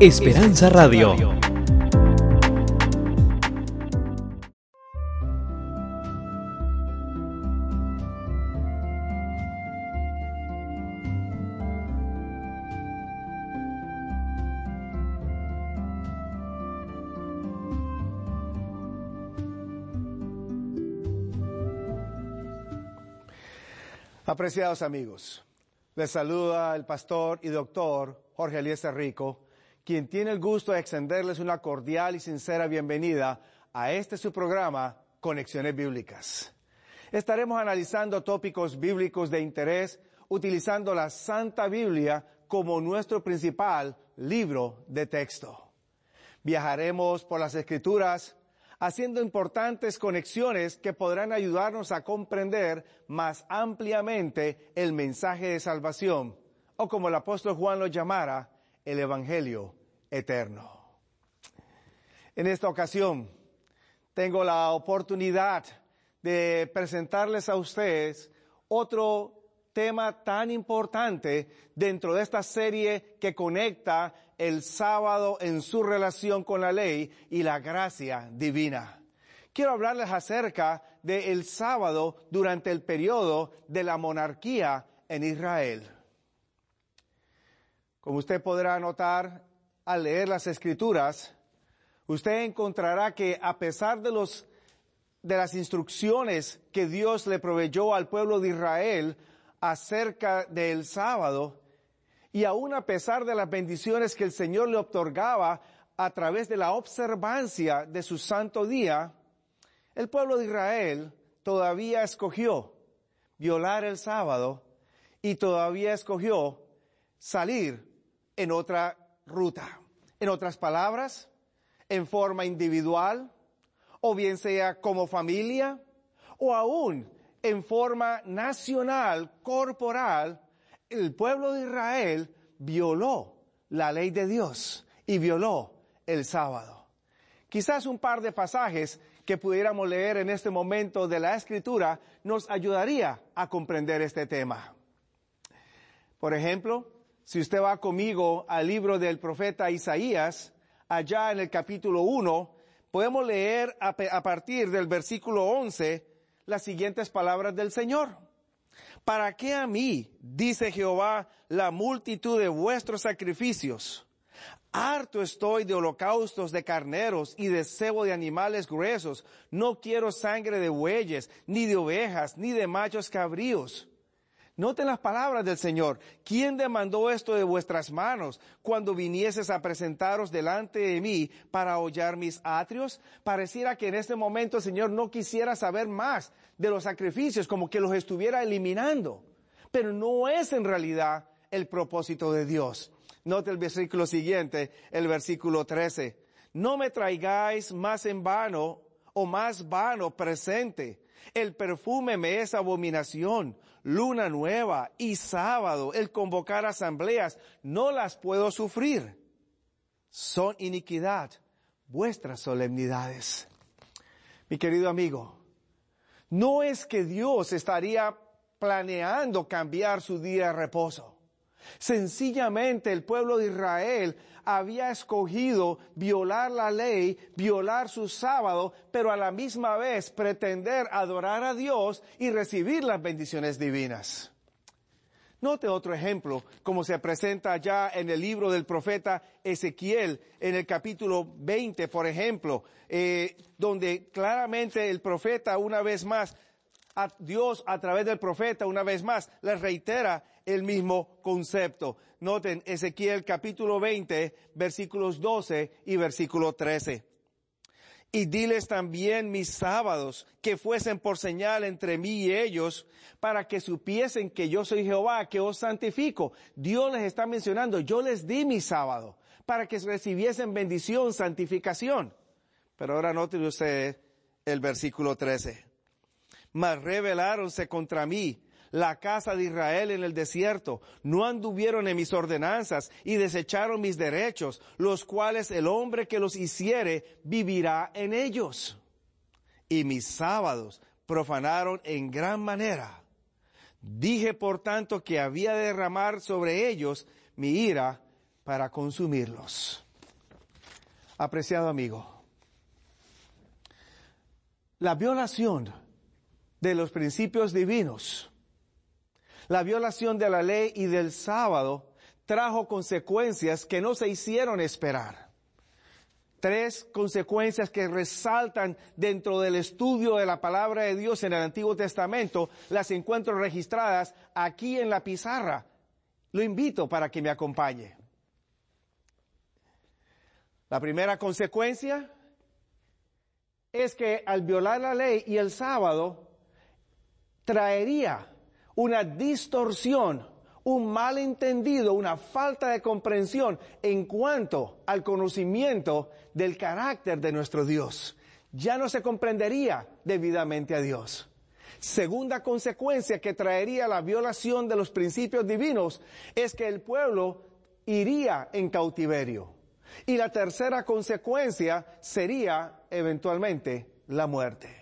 Esperanza Radio. Apreciados amigos, les saluda el pastor y doctor Jorge Eliezer Rico, quien tiene el gusto de extenderles una cordial y sincera bienvenida a este su programa, Conexiones Bíblicas. Estaremos analizando tópicos bíblicos de interés utilizando la Santa Biblia como nuestro principal libro de texto. Viajaremos por las Escrituras haciendo importantes conexiones que podrán ayudarnos a comprender más ampliamente el mensaje de salvación, o como el apóstol Juan lo llamara, el Evangelio eterno. En esta ocasión, tengo la oportunidad de presentarles a ustedes otro tema tan importante dentro de esta serie que conecta el sábado en su relación con la ley y la gracia divina. Quiero hablarles acerca del sábado durante el periodo de la monarquía en Israel. Como usted podrá notar al leer las escrituras, usted encontrará que a pesar de los de las instrucciones que Dios le proveyó al pueblo de Israel acerca del sábado, y aún a pesar de las bendiciones que el Señor le otorgaba a través de la observancia de su santo día, el pueblo de Israel todavía escogió violar el sábado y todavía escogió salir en otra ruta. En otras palabras, en forma individual, o bien sea como familia, o aún en forma nacional, corporal, el pueblo de Israel violó la ley de Dios y violó el sábado. Quizás un par de pasajes que pudiéramos leer en este momento de la escritura nos ayudaría a comprender este tema. Por ejemplo, si usted va conmigo al libro del profeta Isaías, allá en el capítulo 1, podemos leer a, partir del versículo 11 las siguientes palabras del Señor. ¿Para qué a mí, dice Jehová, la multitud de vuestros sacrificios? Harto estoy de holocaustos de carneros y de cebo de animales gruesos. No quiero sangre de bueyes, ni de ovejas, ni de machos cabríos. Noten las palabras del Señor. ¿Quién demandó esto de vuestras manos cuando vinieses a presentaros delante de mí para hollar mis atrios? Pareciera que en este momento el Señor no quisiera saber más de los sacrificios, como que los estuviera eliminando. Pero no es en realidad el propósito de Dios. Note el versículo siguiente, el versículo 13. No me traigáis más en vano o más vano presente. El perfume me es abominación luna nueva y sábado, el convocar asambleas, no las puedo sufrir. Son iniquidad vuestras solemnidades. Mi querido amigo, no es que Dios estaría planeando cambiar su día de reposo. Sencillamente el pueblo de Israel había escogido violar la ley, violar su sábado, pero a la misma vez pretender adorar a Dios y recibir las bendiciones divinas. Note otro ejemplo, como se presenta ya en el libro del profeta Ezequiel, en el capítulo 20, por ejemplo, eh, donde claramente el profeta una vez más a Dios a través del profeta, una vez más, les reitera el mismo concepto. Noten Ezequiel capítulo 20, versículos 12 y versículo 13. Y diles también mis sábados que fuesen por señal entre mí y ellos para que supiesen que yo soy Jehová, que os santifico. Dios les está mencionando, yo les di mi sábado para que recibiesen bendición, santificación. Pero ahora noten ustedes el versículo 13 mas rebeláronse contra mí la casa de Israel en el desierto, no anduvieron en mis ordenanzas y desecharon mis derechos, los cuales el hombre que los hiciere vivirá en ellos. Y mis sábados profanaron en gran manera. Dije por tanto que había de derramar sobre ellos mi ira para consumirlos. Apreciado amigo, la violación de los principios divinos, la violación de la ley y del sábado trajo consecuencias que no se hicieron esperar. Tres consecuencias que resaltan dentro del estudio de la palabra de Dios en el Antiguo Testamento las encuentro registradas aquí en la pizarra. Lo invito para que me acompañe. La primera consecuencia es que al violar la ley y el sábado traería una distorsión, un malentendido, una falta de comprensión en cuanto al conocimiento del carácter de nuestro Dios. Ya no se comprendería debidamente a Dios. Segunda consecuencia que traería la violación de los principios divinos es que el pueblo iría en cautiverio. Y la tercera consecuencia sería eventualmente la muerte.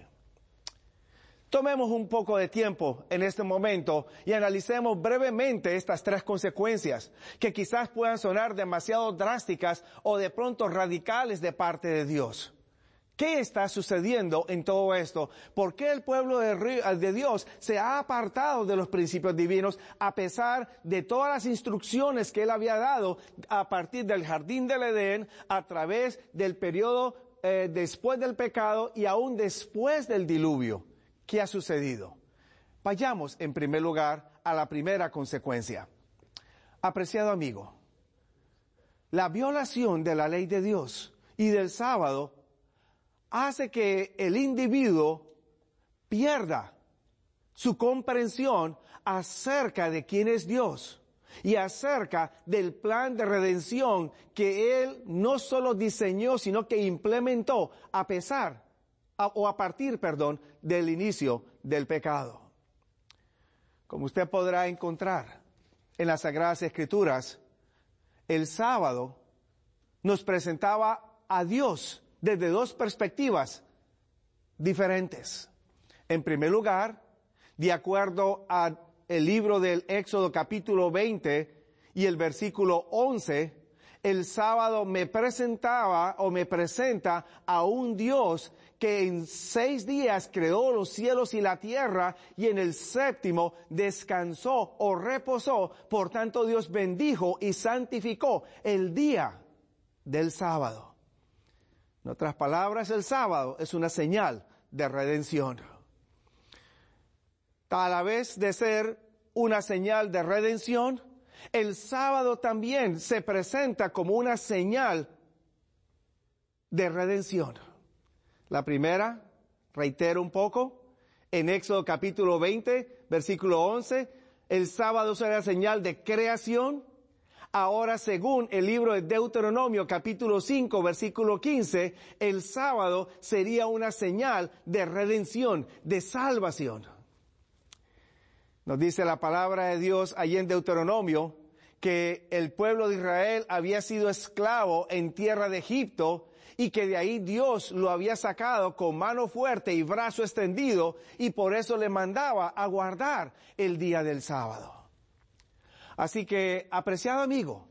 Tomemos un poco de tiempo en este momento y analicemos brevemente estas tres consecuencias que quizás puedan sonar demasiado drásticas o de pronto radicales de parte de Dios. ¿Qué está sucediendo en todo esto? ¿Por qué el pueblo de, Dios se ha apartado de los principios divinos a pesar de todas las instrucciones que él había dado a partir del jardín del Edén, a través del periodo eh, después del pecado y aún después del diluvio? ¿Qué ha sucedido? Vayamos en primer lugar a la primera consecuencia. Apreciado amigo, la violación de la ley de Dios y del sábado hace que el individuo pierda su comprensión acerca de quién es Dios y acerca del plan de redención que Él no solo diseñó, sino que implementó a pesar o a partir, perdón, del inicio del pecado. Como usted podrá encontrar en las Sagradas Escrituras, el sábado nos presentaba a Dios desde dos perspectivas diferentes. En primer lugar, de acuerdo al libro del Éxodo capítulo 20 y el versículo 11, el sábado me presentaba o me presenta a un Dios que en seis días creó los cielos y la tierra y en el séptimo descansó o reposó. Por tanto Dios bendijo y santificó el día del sábado. En otras palabras, el sábado es una señal de redención. A la vez de ser una señal de redención, el sábado también se presenta como una señal de redención. La primera, reitero un poco, en Éxodo capítulo 20, versículo 11, el sábado será señal de creación, Ahora, según el libro de Deuteronomio capítulo 5 versículo 15, el sábado sería una señal de redención, de salvación. Nos dice la palabra de Dios allí en Deuteronomio que el pueblo de Israel había sido esclavo en tierra de Egipto y que de ahí Dios lo había sacado con mano fuerte y brazo extendido y por eso le mandaba a guardar el día del sábado. Así que, apreciado amigo,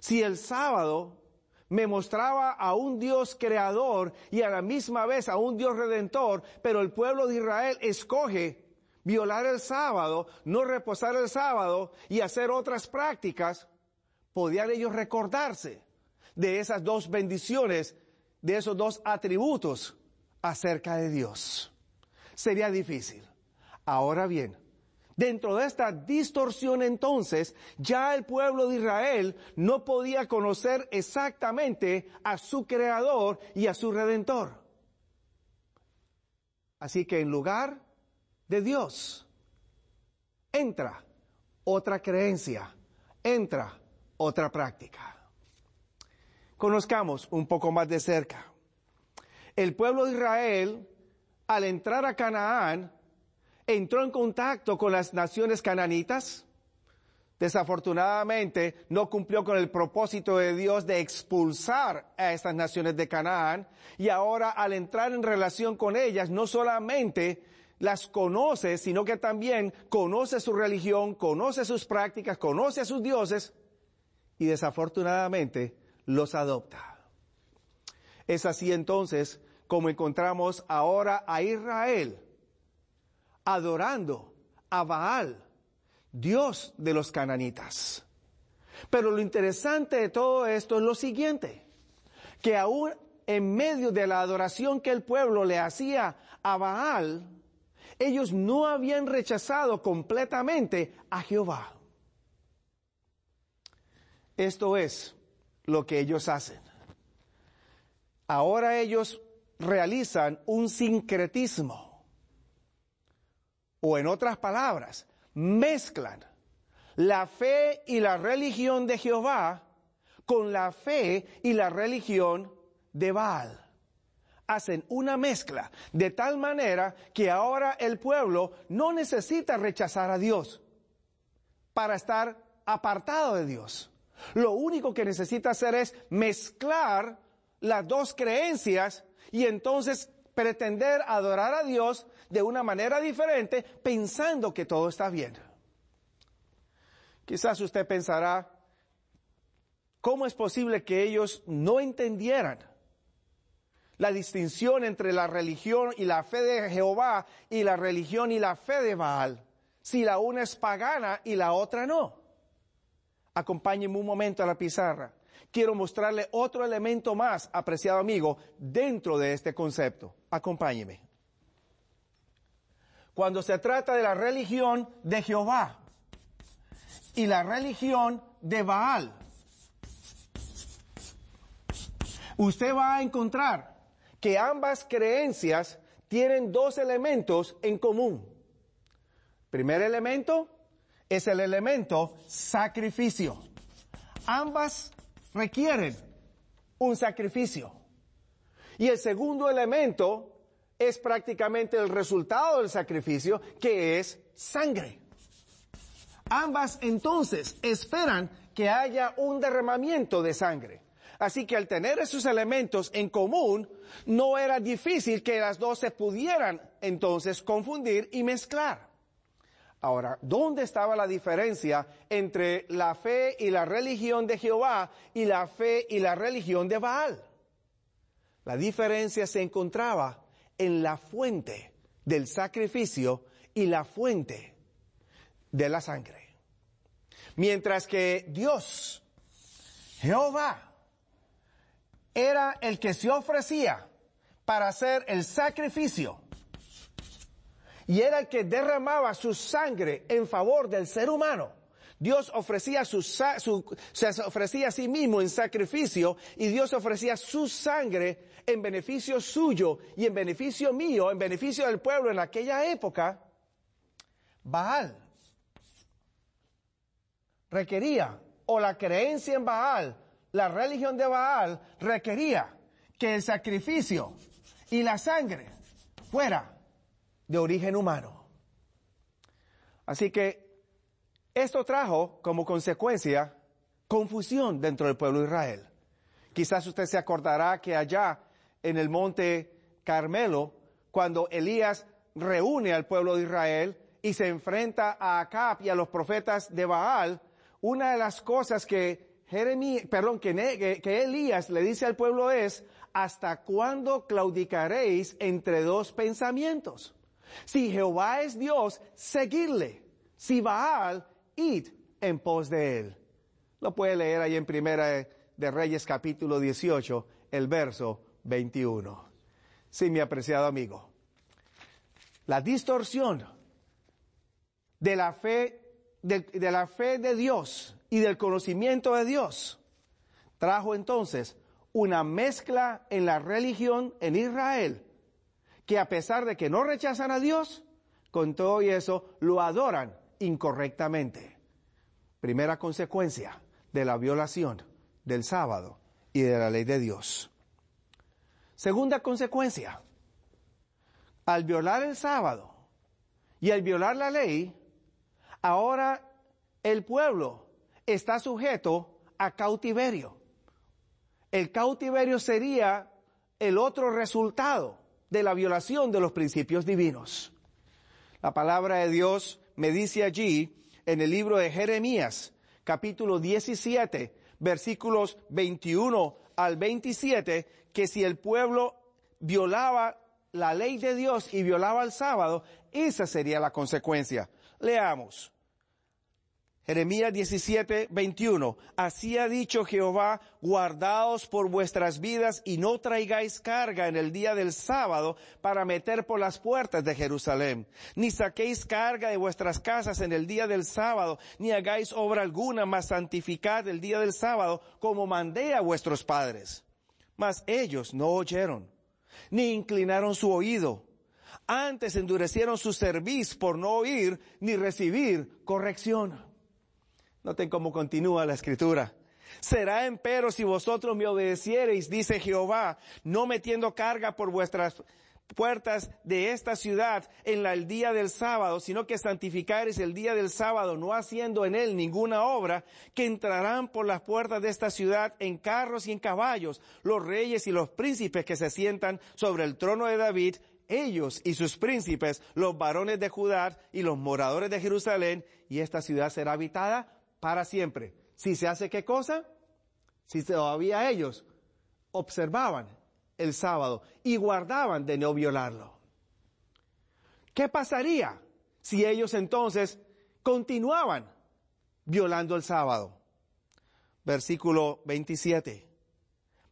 si el sábado me mostraba a un Dios creador y a la misma vez a un Dios redentor, pero el pueblo de Israel escoge violar el sábado, no reposar el sábado y hacer otras prácticas, podían ellos recordarse de esas dos bendiciones, de esos dos atributos acerca de Dios. Sería difícil. Ahora bien, Dentro de esta distorsión entonces, ya el pueblo de Israel no podía conocer exactamente a su creador y a su redentor. Así que en lugar de Dios, entra otra creencia, entra otra práctica. Conozcamos un poco más de cerca. El pueblo de Israel, al entrar a Canaán, entró en contacto con las naciones cananitas. Desafortunadamente no cumplió con el propósito de Dios de expulsar a estas naciones de Canaán y ahora al entrar en relación con ellas no solamente las conoce, sino que también conoce su religión, conoce sus prácticas, conoce a sus dioses y desafortunadamente los adopta. Es así entonces como encontramos ahora a Israel adorando a Baal, Dios de los cananitas. Pero lo interesante de todo esto es lo siguiente, que aún en medio de la adoración que el pueblo le hacía a Baal, ellos no habían rechazado completamente a Jehová. Esto es lo que ellos hacen. Ahora ellos realizan un sincretismo. O en otras palabras, mezclan la fe y la religión de Jehová con la fe y la religión de Baal. Hacen una mezcla de tal manera que ahora el pueblo no necesita rechazar a Dios para estar apartado de Dios. Lo único que necesita hacer es mezclar las dos creencias y entonces pretender adorar a Dios de una manera diferente pensando que todo está bien. Quizás usted pensará, ¿cómo es posible que ellos no entendieran la distinción entre la religión y la fe de Jehová y la religión y la fe de Baal, si la una es pagana y la otra no? Acompáñenme un momento a la pizarra quiero mostrarle otro elemento más, apreciado amigo, dentro de este concepto. Acompáñeme. Cuando se trata de la religión de Jehová y la religión de Baal, usted va a encontrar que ambas creencias tienen dos elementos en común. Primer elemento es el elemento sacrificio. Ambas requieren un sacrificio. Y el segundo elemento es prácticamente el resultado del sacrificio, que es sangre. Ambas entonces esperan que haya un derramamiento de sangre. Así que al tener esos elementos en común, no era difícil que las dos se pudieran entonces confundir y mezclar. Ahora, ¿dónde estaba la diferencia entre la fe y la religión de Jehová y la fe y la religión de Baal? La diferencia se encontraba en la fuente del sacrificio y la fuente de la sangre. Mientras que Dios, Jehová, era el que se ofrecía para hacer el sacrificio y era el que derramaba su sangre en favor del ser humano. Dios ofrecía su, se ofrecía a sí mismo en sacrificio y Dios ofrecía su sangre en beneficio suyo y en beneficio mío, en beneficio del pueblo en aquella época. Baal requería, o la creencia en Baal, la religión de Baal requería que el sacrificio y la sangre fuera de origen humano. Así que esto trajo como consecuencia confusión dentro del pueblo de Israel. Quizás usted se acordará que allá en el monte Carmelo, cuando Elías reúne al pueblo de Israel y se enfrenta a Acab y a los profetas de Baal, una de las cosas que Jeremías, perdón, que, que Elías le dice al pueblo es, ¿hasta cuándo claudicaréis entre dos pensamientos? Si Jehová es Dios, seguirle. Si Baal, id en pos de él. Lo puede leer ahí en Primera de Reyes capítulo 18, el verso 21. Sí, mi apreciado amigo. La distorsión de la fe, de, de la fe de Dios y del conocimiento de Dios trajo entonces una mezcla en la religión en Israel que a pesar de que no rechazan a Dios, con todo y eso lo adoran incorrectamente. Primera consecuencia de la violación del sábado y de la ley de Dios. Segunda consecuencia, al violar el sábado y al violar la ley, ahora el pueblo está sujeto a cautiverio. El cautiverio sería el otro resultado de la violación de los principios divinos. La palabra de Dios me dice allí en el libro de Jeremías, capítulo 17, versículos 21 al 27, que si el pueblo violaba la ley de Dios y violaba el sábado, esa sería la consecuencia. Leamos. Jeremías 17, 21. Así ha dicho Jehová, guardaos por vuestras vidas y no traigáis carga en el día del sábado para meter por las puertas de Jerusalén. Ni saquéis carga de vuestras casas en el día del sábado, ni hagáis obra alguna, mas santificad el día del sábado como mandé a vuestros padres. Mas ellos no oyeron, ni inclinaron su oído. Antes endurecieron su cerviz por no oír ni recibir corrección. Noten cómo continúa la escritura. Será empero si vosotros me obedeciereis, dice Jehová, no metiendo carga por vuestras puertas de esta ciudad en el día del sábado, sino que santificareis el día del sábado, no haciendo en él ninguna obra, que entrarán por las puertas de esta ciudad en carros y en caballos, los reyes y los príncipes que se sientan sobre el trono de David, ellos y sus príncipes, los varones de Judá y los moradores de Jerusalén, y esta ciudad será habitada para siempre. Si se hace qué cosa? Si todavía ellos observaban el sábado y guardaban de no violarlo. ¿Qué pasaría si ellos entonces continuaban violando el sábado? Versículo 27.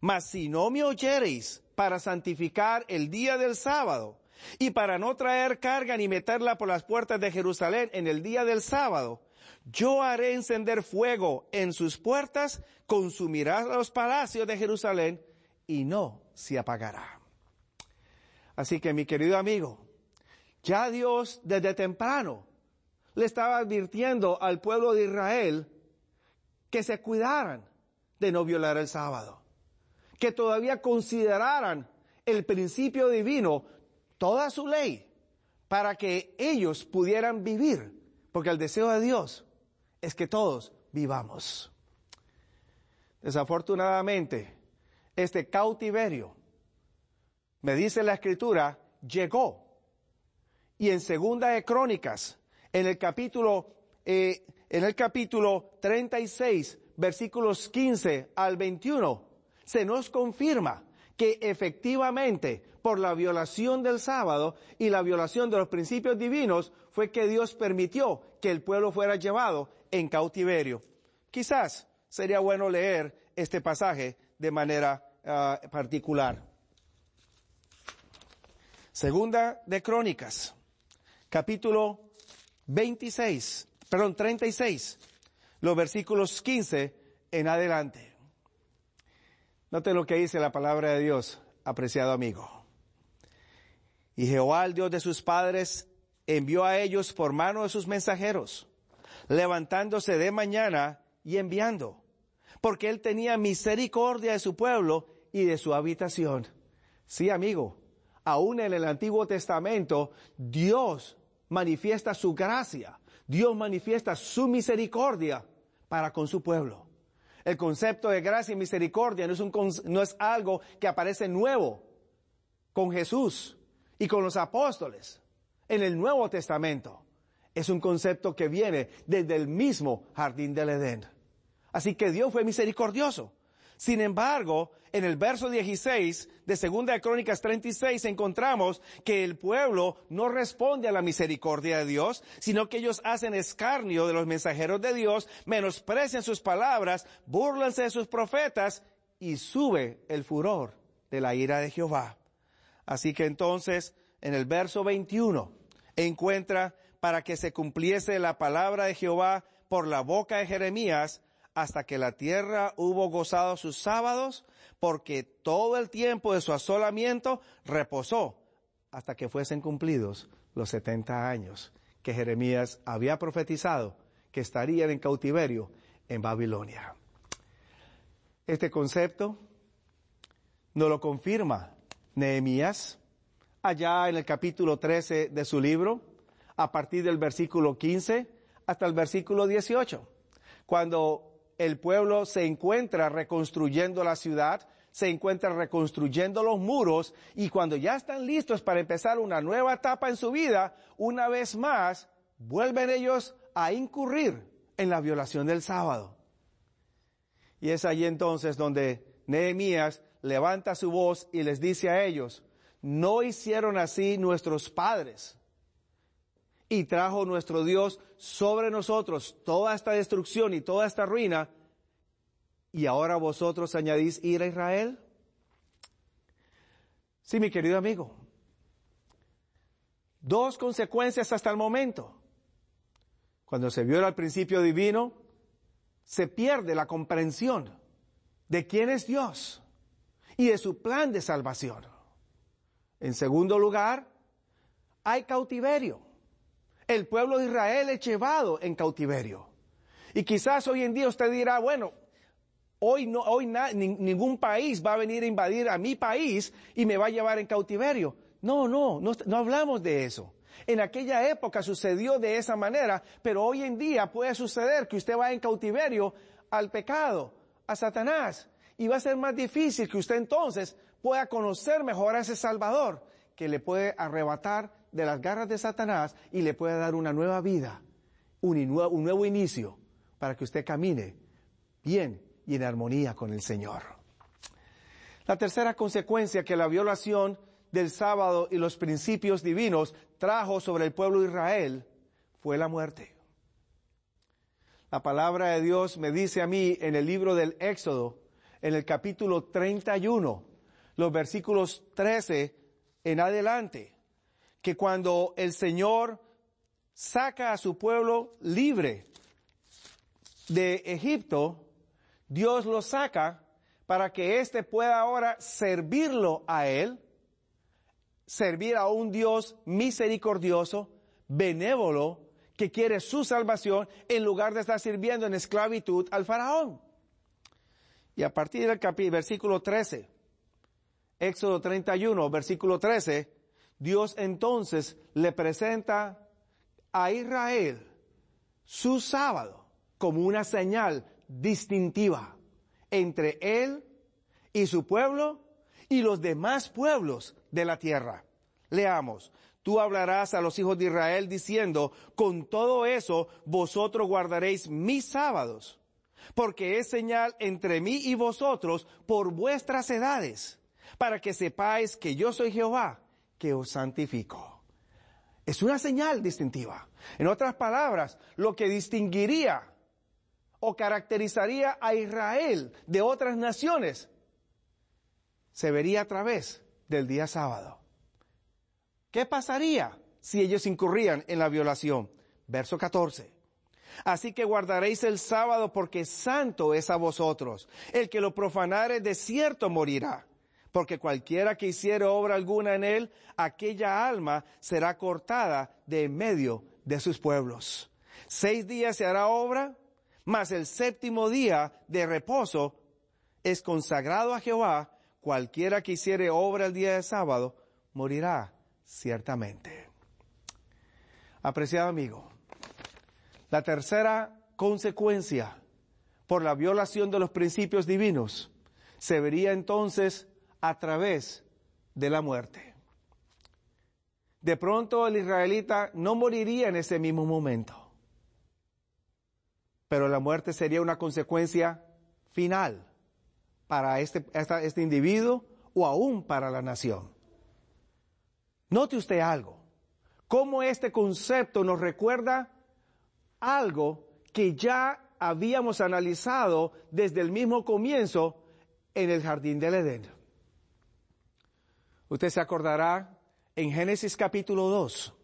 Mas si no me oyereis para santificar el día del sábado y para no traer carga ni meterla por las puertas de Jerusalén en el día del sábado, yo haré encender fuego en sus puertas, consumirá los palacios de Jerusalén y no se apagará. Así que mi querido amigo, ya Dios desde temprano le estaba advirtiendo al pueblo de Israel que se cuidaran de no violar el sábado, que todavía consideraran el principio divino, toda su ley, para que ellos pudieran vivir, porque el deseo de Dios es que todos vivamos. Desafortunadamente, este cautiverio, me dice la escritura, llegó. Y en segunda de Crónicas, en el capítulo, eh, en el capítulo 36, versículos 15 al 21, se nos confirma que efectivamente por la violación del sábado y la violación de los principios divinos fue que Dios permitió que el pueblo fuera llevado en cautiverio. Quizás sería bueno leer este pasaje de manera ah, particular. Segunda de Crónicas, capítulo 26, perdón, 36, los versículos 15 en adelante. Note lo que dice la palabra de Dios, apreciado amigo. Y Jehová, el Dios de sus padres, envió a ellos por mano de sus mensajeros levantándose de mañana y enviando, porque él tenía misericordia de su pueblo y de su habitación. Sí, amigo, aún en el Antiguo Testamento, Dios manifiesta su gracia, Dios manifiesta su misericordia para con su pueblo. El concepto de gracia y misericordia no es, no es algo que aparece nuevo con Jesús y con los apóstoles en el Nuevo Testamento es un concepto que viene desde el mismo jardín del Edén. Así que Dios fue misericordioso. Sin embargo, en el verso 16 de Segunda de Crónicas 36 encontramos que el pueblo no responde a la misericordia de Dios, sino que ellos hacen escarnio de los mensajeros de Dios, menosprecian sus palabras, burlanse de sus profetas y sube el furor de la ira de Jehová. Así que entonces, en el verso 21, encuentra para que se cumpliese la palabra de Jehová por la boca de Jeremías, hasta que la tierra hubo gozado sus sábados, porque todo el tiempo de su asolamiento reposó hasta que fuesen cumplidos los setenta años que Jeremías había profetizado que estarían en cautiverio en Babilonia. Este concepto nos lo confirma Nehemías allá en el capítulo 13 de su libro, a partir del versículo 15 hasta el versículo 18. Cuando el pueblo se encuentra reconstruyendo la ciudad, se encuentra reconstruyendo los muros y cuando ya están listos para empezar una nueva etapa en su vida, una vez más vuelven ellos a incurrir en la violación del sábado. Y es allí entonces donde Nehemías levanta su voz y les dice a ellos, no hicieron así nuestros padres. Y trajo nuestro Dios sobre nosotros toda esta destrucción y toda esta ruina. Y ahora vosotros añadís ir a Israel. Sí, mi querido amigo. Dos consecuencias hasta el momento. Cuando se viola el principio divino, se pierde la comprensión de quién es Dios y de su plan de salvación. En segundo lugar, hay cautiverio. El pueblo de Israel es llevado en cautiverio. Y quizás hoy en día usted dirá, bueno, hoy no, hoy ningún país va a venir a invadir a mi país y me va a llevar en cautiverio. No, no, no, no hablamos de eso. En aquella época sucedió de esa manera, pero hoy en día puede suceder que usted va en cautiverio al pecado, a Satanás, y va a ser más difícil que usted entonces pueda conocer mejor a ese Salvador que le puede arrebatar de las garras de Satanás y le puede dar una nueva vida, un, un nuevo inicio para que usted camine bien y en armonía con el Señor. La tercera consecuencia que la violación del sábado y los principios divinos trajo sobre el pueblo de Israel fue la muerte. La palabra de Dios me dice a mí en el libro del Éxodo, en el capítulo 31, los versículos 13 en adelante, que cuando el Señor saca a su pueblo libre de Egipto, Dios lo saca para que éste pueda ahora servirlo a Él, servir a un Dios misericordioso, benévolo, que quiere su salvación en lugar de estar sirviendo en esclavitud al faraón. Y a partir del versículo 13, Éxodo 31, versículo 13, Dios entonces le presenta a Israel su sábado como una señal distintiva entre él y su pueblo y los demás pueblos de la tierra. Leamos, tú hablarás a los hijos de Israel diciendo, con todo eso vosotros guardaréis mis sábados, porque es señal entre mí y vosotros por vuestras edades para que sepáis que yo soy Jehová, que os santifico. Es una señal distintiva. En otras palabras, lo que distinguiría o caracterizaría a Israel de otras naciones se vería a través del día sábado. ¿Qué pasaría si ellos incurrían en la violación? Verso 14. Así que guardaréis el sábado porque santo es a vosotros. El que lo profanare de cierto morirá porque cualquiera que hiciere obra alguna en él, aquella alma será cortada de en medio de sus pueblos. Seis días se hará obra, mas el séptimo día de reposo es consagrado a Jehová. Cualquiera que hiciere obra el día de sábado, morirá ciertamente. Apreciado amigo, la tercera consecuencia por la violación de los principios divinos se vería entonces a través de la muerte. De pronto el israelita no moriría en ese mismo momento, pero la muerte sería una consecuencia final para este, este individuo o aún para la nación. Note usted algo, cómo este concepto nos recuerda algo que ya habíamos analizado desde el mismo comienzo en el jardín del Edén. Usted se acordará en Génesis capítulo 2,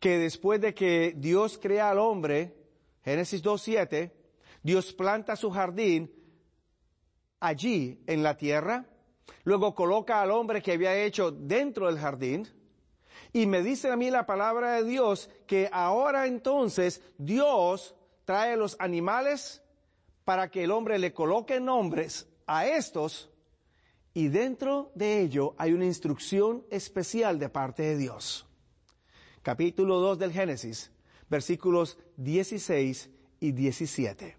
que después de que Dios crea al hombre, Génesis 2.7, Dios planta su jardín allí en la tierra, luego coloca al hombre que había hecho dentro del jardín, y me dice a mí la palabra de Dios que ahora entonces Dios trae los animales para que el hombre le coloque nombres a estos y dentro de ello hay una instrucción especial de parte de Dios. Capítulo 2 del Génesis, versículos 16 y 17.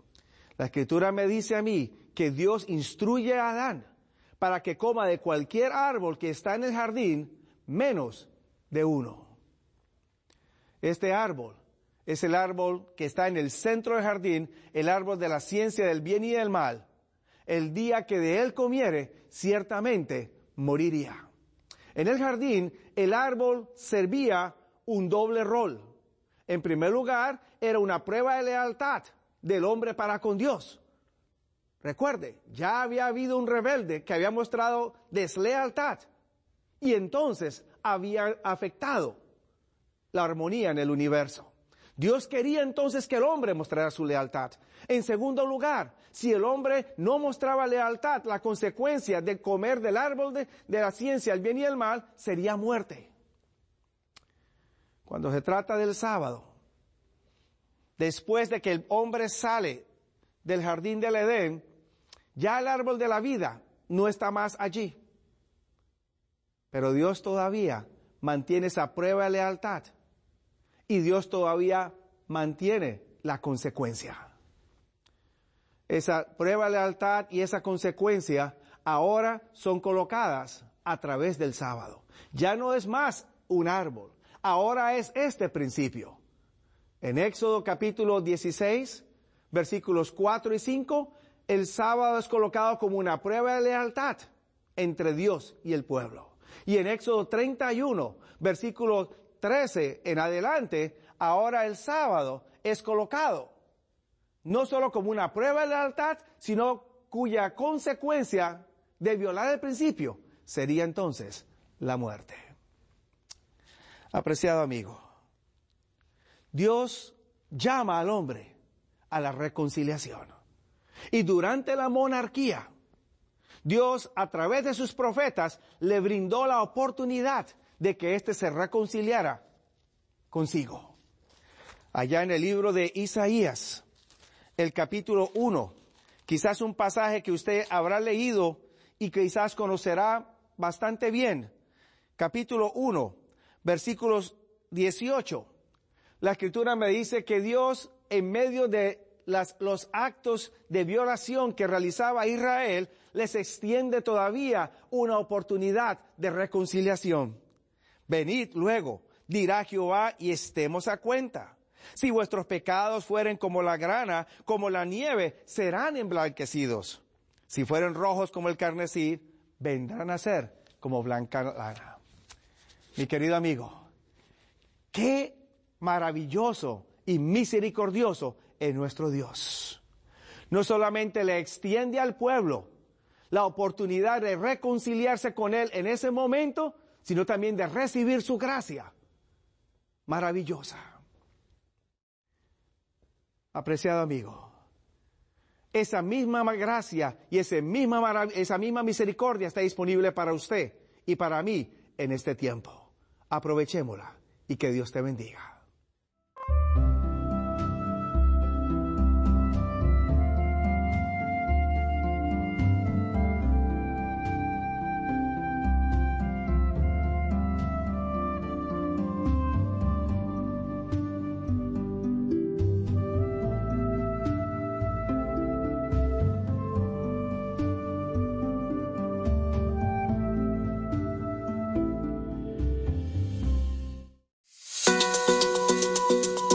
La escritura me dice a mí que Dios instruye a Adán para que coma de cualquier árbol que está en el jardín, menos de uno. Este árbol es el árbol que está en el centro del jardín, el árbol de la ciencia del bien y del mal, el día que de él comiere, ciertamente moriría. En el jardín, el árbol servía un doble rol. En primer lugar, era una prueba de lealtad del hombre para con Dios. Recuerde, ya había habido un rebelde que había mostrado deslealtad y entonces había afectado la armonía en el universo. Dios quería entonces que el hombre mostrara su lealtad. En segundo lugar, si el hombre no mostraba lealtad, la consecuencia de comer del árbol de, la ciencia, el bien y el mal, sería muerte. Cuando se trata del sábado, después de que el hombre sale del jardín del Edén, ya el árbol de la vida no está más allí. Pero Dios todavía mantiene esa prueba de lealtad y Dios todavía mantiene la consecuencia. Esa prueba de lealtad y esa consecuencia ahora son colocadas a través del sábado. Ya no es más un árbol, ahora es este principio. En Éxodo capítulo 16, versículos 4 y 5, el sábado es colocado como una prueba de lealtad entre Dios y el pueblo. Y en Éxodo 31, versículo 13 en adelante, ahora el sábado es colocado no solo como una prueba de lealtad, sino cuya consecuencia de violar el principio sería entonces la muerte. Apreciado amigo, Dios llama al hombre a la reconciliación. Y durante la monarquía, Dios a través de sus profetas le brindó la oportunidad de que éste se reconciliara consigo. Allá en el libro de Isaías, el capítulo 1, quizás un pasaje que usted habrá leído y quizás conocerá bastante bien. Capítulo 1, versículos 18. La escritura me dice que Dios en medio de los actos de violación que realizaba Israel, les extiende todavía una oportunidad de reconciliación. Venid luego, dirá Jehová, y estemos a cuenta. Si vuestros pecados fueren como la grana, como la nieve, serán emblanquecidos. Si fueren rojos como el carnesí, vendrán a ser como blanca lana. Mi querido amigo, qué maravilloso y misericordioso es nuestro Dios. No solamente le extiende al pueblo la oportunidad de reconciliarse con Él en ese momento, sino también de recibir su gracia maravillosa. Apreciado amigo, esa misma gracia y esa misma, esa misma misericordia está disponible para usted y para mí en este tiempo. Aprovechémosla y que Dios te bendiga.